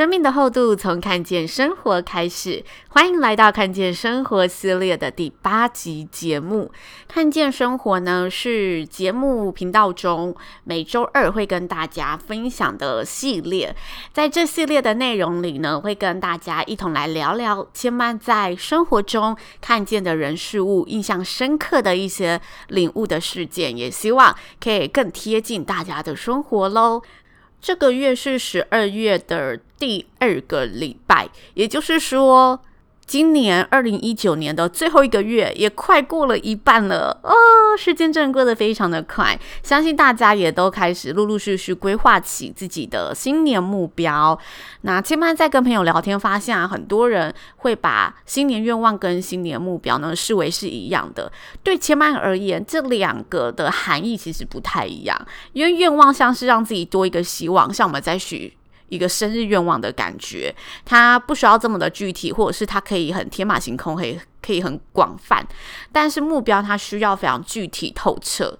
生命的厚度从看见生活开始，欢迎来到看见生活系列的第八集节目。看见生活呢，是节目频道中每周二会跟大家分享的系列。在这系列的内容里呢，会跟大家一同来聊聊千嫚在生活中看见的人事物，印象深刻的一些领悟的事件，也希望可以更贴近大家的生活喽。这个月是十二月的第二个礼拜，也就是说，今年二零一九年的最后一个月也快过了一半了哦，时间真的过得非常的快。相信大家也都开始陆陆续续规划起自己的新年目标。那千嫚在跟朋友聊天，发现啊，很多人会把新年愿望跟新年目标呢视为是一样的。对千嫚而言，这两个的含义其实不太一样，因为愿望像是让自己多一个希望，像我们在许。一个生日愿望的感觉，它不需要这么的具体，或者是它可以很天马行空，可以可以很广泛。但是目标它需要非常具体透彻。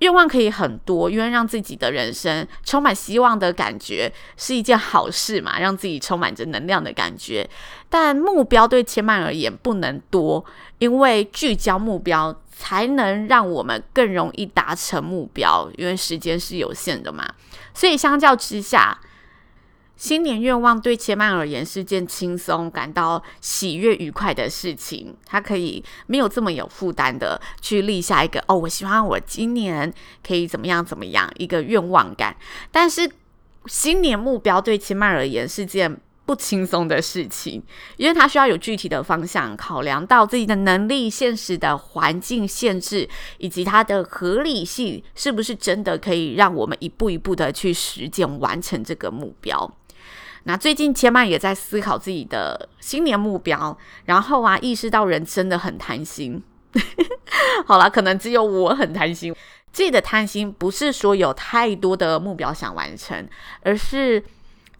愿望可以很多，因为让自己的人生充满希望的感觉是一件好事嘛，让自己充满着能量的感觉。但目标对千嫚而言不能多，因为聚焦目标才能让我们更容易达成目标，因为时间是有限的嘛。所以相较之下，新年愿望对千曼而言是件轻松、感到喜悦、愉快的事情。他可以没有这么有负担的去立下一个哦，我希望我今年可以怎么样怎么样一个愿望感。但是新年目标对千曼而言是件不轻松的事情，因为他需要有具体的方向，考量到自己的能力、现实的环境限制以及它的合理性，是不是真的可以让我们一步一步的去实践完成这个目标。那最近千嫚也在思考自己的新年目标，然后啊，意识到人真的很贪心。好啦，可能只有我很贪心。自己的贪心不是说有太多的目标想完成，而是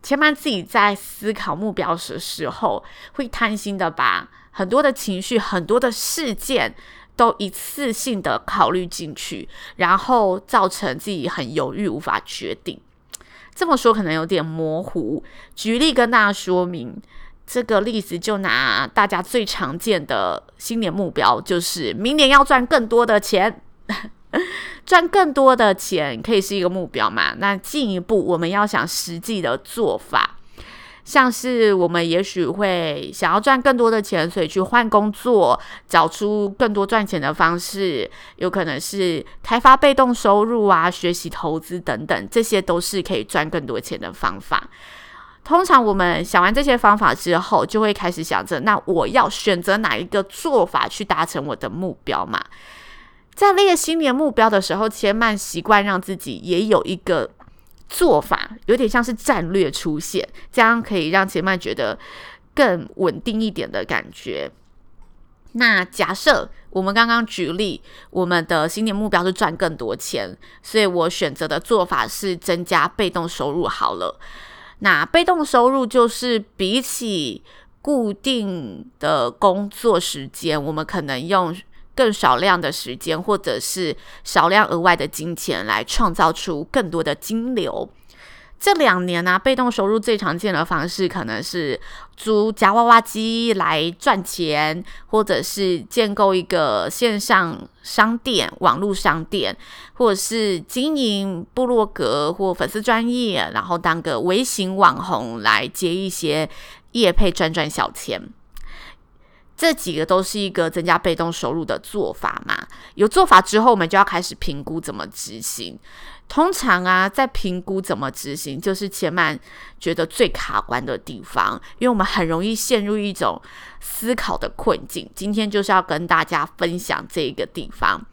千嫚自己在思考目标的时候，会贪心的把很多的情绪、很多的事件都一次性的考虑进去，然后造成自己很犹豫，无法决定。这么说可能有点模糊，举例跟大家说明。这个例子就拿大家最常见的新年目标，就是明年要赚更多的钱，赚更多的钱可以是一个目标嘛？那进一步，我们要想实际的做法。像是我们也许会想要赚更多的钱，所以去换工作，找出更多赚钱的方式，有可能是开发被动收入啊，学习投资等等，这些都是可以赚更多钱的方法。通常我们想完这些方法之后，就会开始想着，那我要选择哪一个做法去达成我的目标嘛？在列新年目标的时候，千万习惯让自己也有一个。做法有点像是战略出现，这样可以让千嫚觉得更稳定一点的感觉。那假设我们刚刚举例，我们的新年目标是赚更多钱，所以我选择的做法是增加被动收入。好了，那被动收入就是比起固定的工作时间，我们可能用。更少量的时间，或者是少量额外的金钱，来创造出更多的金流。这两年呢、啊，被动收入最常见的方式可能是租夹娃娃机来赚钱，或者是建构一个线上商店、网络商店，或者是经营部落格或粉丝专业，然后当个微型网红来接一些业配赚赚小钱。这几个都是一个增加被动收入的做法嘛。有做法之后，我们就要开始评估怎么执行。通常啊，在评估怎么执行，就是前曼觉得最卡关的地方，因为我们很容易陷入一种思考的困境。今天就是要跟大家分享这一个地方。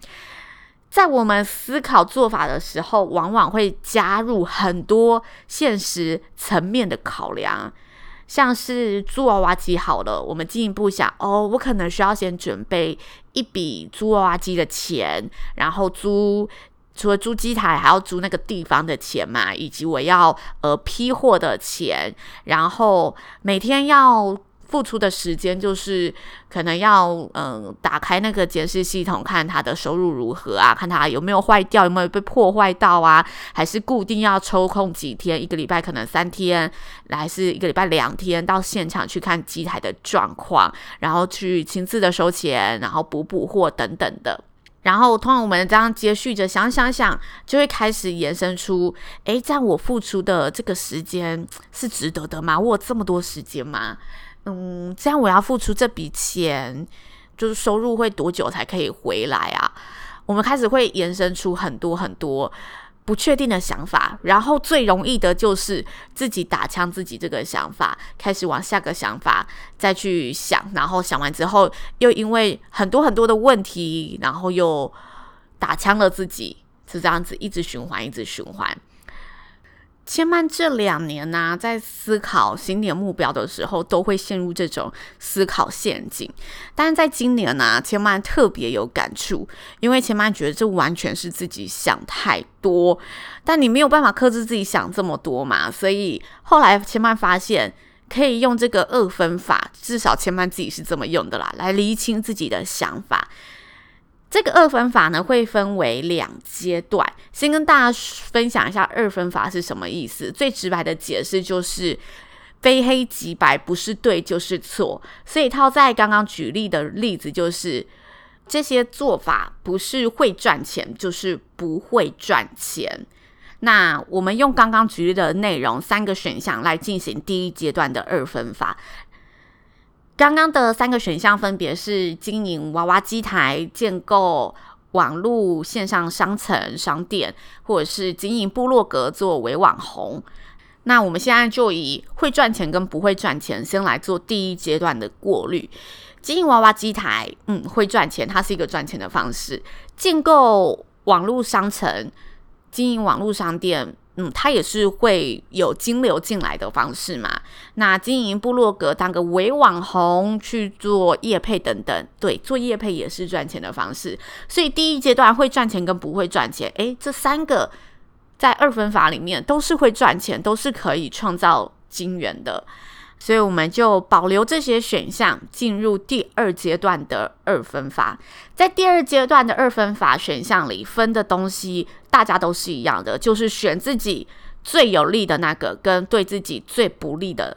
在我们思考做法的时候，往往会加入很多现实层面的考量，像是租娃娃机好了，我们进一步想，哦，我可能需要先准备一笔租娃娃机的钱，然后租。除了租机台，还要租那个地方的钱嘛，以及我要呃批货的钱，然后每天要付出的时间就是可能要嗯、打开那个监视系统，看他的收入如何啊，看他有没有坏掉，有没有被破坏到啊，还是固定要抽空几天，一个礼拜可能三天，还是一个礼拜两天到现场去看机台的状况，然后去亲自的收钱，然后补补货等等的。然后，通常我们这样接续着想想想，就会开始延伸出：诶，这样我付出的这个时间是值得的吗？我有这么多时间吗？嗯，这样我要付出这笔钱，就是收入会多久才可以回来啊？我们开始会延伸出很多很多。不确定的想法，然后最容易的就是自己打枪自己这个想法，开始往下个想法再去想，然后想完之后又因为很多很多的问题，然后又打枪了自己，是这样子一直循环，一直循环。千曼这两年呢、在思考新年目标的时候，都会陷入这种思考陷阱。但是在今年呢、千曼特别有感触，因为千曼觉得这完全是自己想太多，但你没有办法克制自己想这么多嘛。所以后来千曼发现，可以用这个二分法，至少千曼自己是这么用的啦，来厘清自己的想法。这个二分法呢，会分为两阶段。先跟大家分享一下二分法是什么意思。最直白的解释就是，非黑即白，不是对就是错。所以套在刚刚举例的例子，就是这些做法不是会赚钱，就是不会赚钱。那我们用刚刚举例的内容，三个选项来进行第一阶段的二分法。刚刚的三个选项分别是经营娃娃机台、建构网络线上商城商店，或者是经营部落格作为网红。那我们现在就以会赚钱跟不会赚钱，先来做第一阶段的过滤。经营娃娃机台，嗯，会赚钱，它是一个赚钱的方式。建构网络商城，经营网络商店。嗯，它也是会有金流进来的方式嘛。那经营部落格，当个伪网红去做业配等等，对，做业配也是赚钱的方式。所以第一阶段会赚钱跟不会赚钱，诶，这三个在二分法里面都是会赚钱，都是可以创造金源的。所以我们就保留这些选项，进入第二阶段的二分法。在第二阶段的二分法选项里，分的东西大家都是一样的，就是选自己最有利的那个，跟对自己最不利的。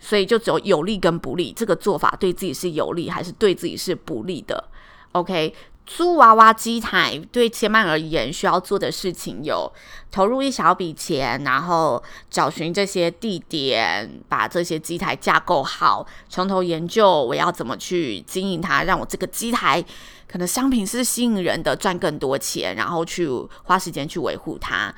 所以就只有有利跟不利，这个做法对自己是有利还是对自己是不利的？OK。租娃娃机台对千曼而言需要做的事情有：投入一小笔钱，然后找寻这些地点，把这些机台架构好，从头研究我要怎么去经营它，让我这个机台可能商品是吸引人的，赚更多钱，然后去花时间去维护它。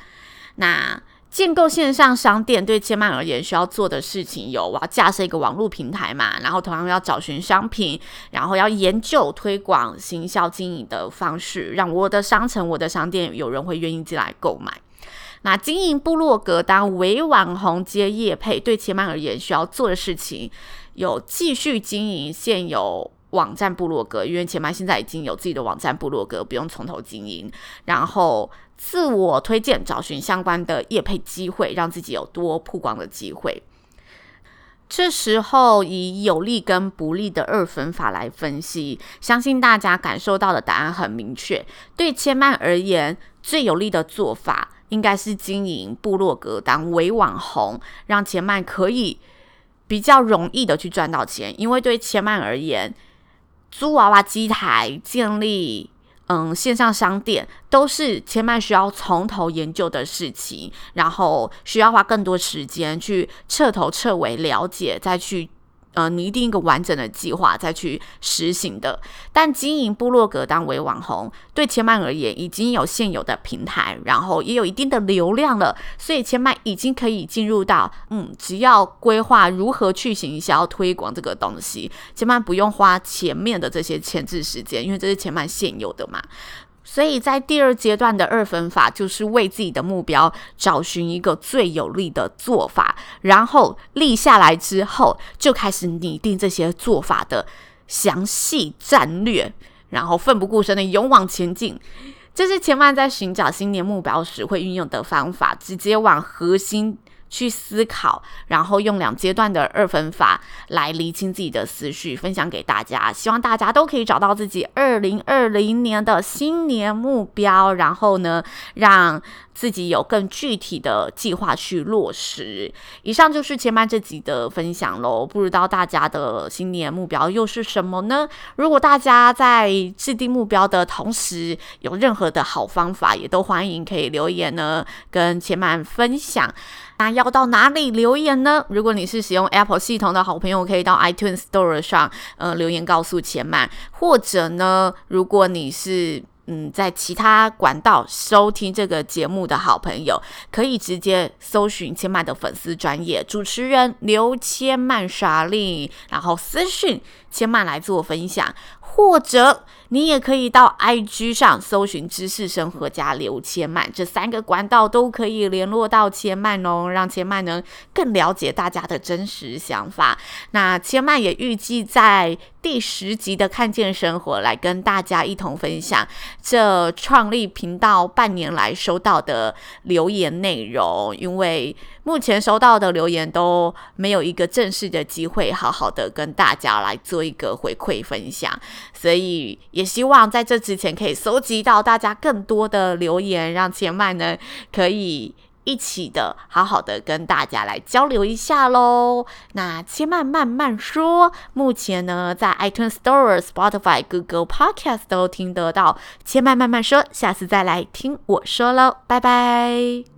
那建构线上商店对千曼而言需要做的事情有：我要架设一个网络平台嘛，然后同样要找寻商品，然后要研究推广、行销、经营的方式，让我的商城、我的商店有人会愿意进来购买。那经营部落格、当微网红接业配，对千曼而言需要做的事情有：继续经营现有网站部落格，因为千曼现在已经有自己的网站部落格，不用从头经营，然后。自我推荐，找寻相关的业配机会，让自己有多曝光的机会。这时候以有利跟不利的二分法来分析，相信大家感受到的答案很明确。对千曼而言，最有利的做法应该是经营部落格，当微网红，让千曼可以比较容易的去赚到钱。因为对千曼而言，租娃娃机台建立。嗯，线上商店都是千万需要从头研究的事情，然后需要花更多时间去彻头彻尾了解，再去呃拟定一个完整的计划再去实行的。但经营部落格当为网红，对千曼而言已经有现有的平台，然后也有一定的流量了，所以千曼已经可以进入到嗯，只要规划如何去行销推广这个东西，千曼不用花前面的这些前置时间，因为这是千曼现有的嘛。所以在第二阶段的二分法，就是为自己的目标找寻一个最有利的做法，然后立下来之后，就开始拟定这些做法的详细战略，然后奋不顾身的勇往前进。这是千曼在寻找新年目标时会运用的方法，直接往核心去思考，然后用两阶段的二分法来厘清自己的思绪，分享给大家。希望大家都可以找到自己二零二零年的新年目标，然后呢，让自己有更具体的计划去落实。以上就是千曼这集的分享喽。不知道大家的新年目标又是什么呢？如果大家在制定目标的同时有任何的好方法，也都欢迎可以留言呢，跟千曼分享。那要要到哪里留言呢？如果你是使用 Apple 系统的好朋友，可以到 iTunes Store 上，呃，留言告诉千曼。或者呢，如果你是嗯在其他管道收听这个节目的好朋友，可以直接搜寻千曼的粉丝专业主持人刘千曼莎莉，然后私讯千曼来做分享。或者你也可以到 IG 上搜寻“知识生活家刘千曼”，这三个管道都可以联络到千曼哦，让千曼能更了解大家的真实想法。那千曼也预计在第十集的《看见生活》来跟大家一同分享这创立频道半年来收到的留言内容，因为目前收到的留言都没有一个正式的机会，好好的跟大家来做一个回馈分享。所以也希望在这之前可以搜集到大家更多的留言，让千曼呢可以一起的好好的跟大家来交流一下喽。那千曼慢慢说，目前呢在 iTunes Store、Spotify、Google Podcast 都听得到。千曼慢慢说，下次再来听我说喽，拜拜。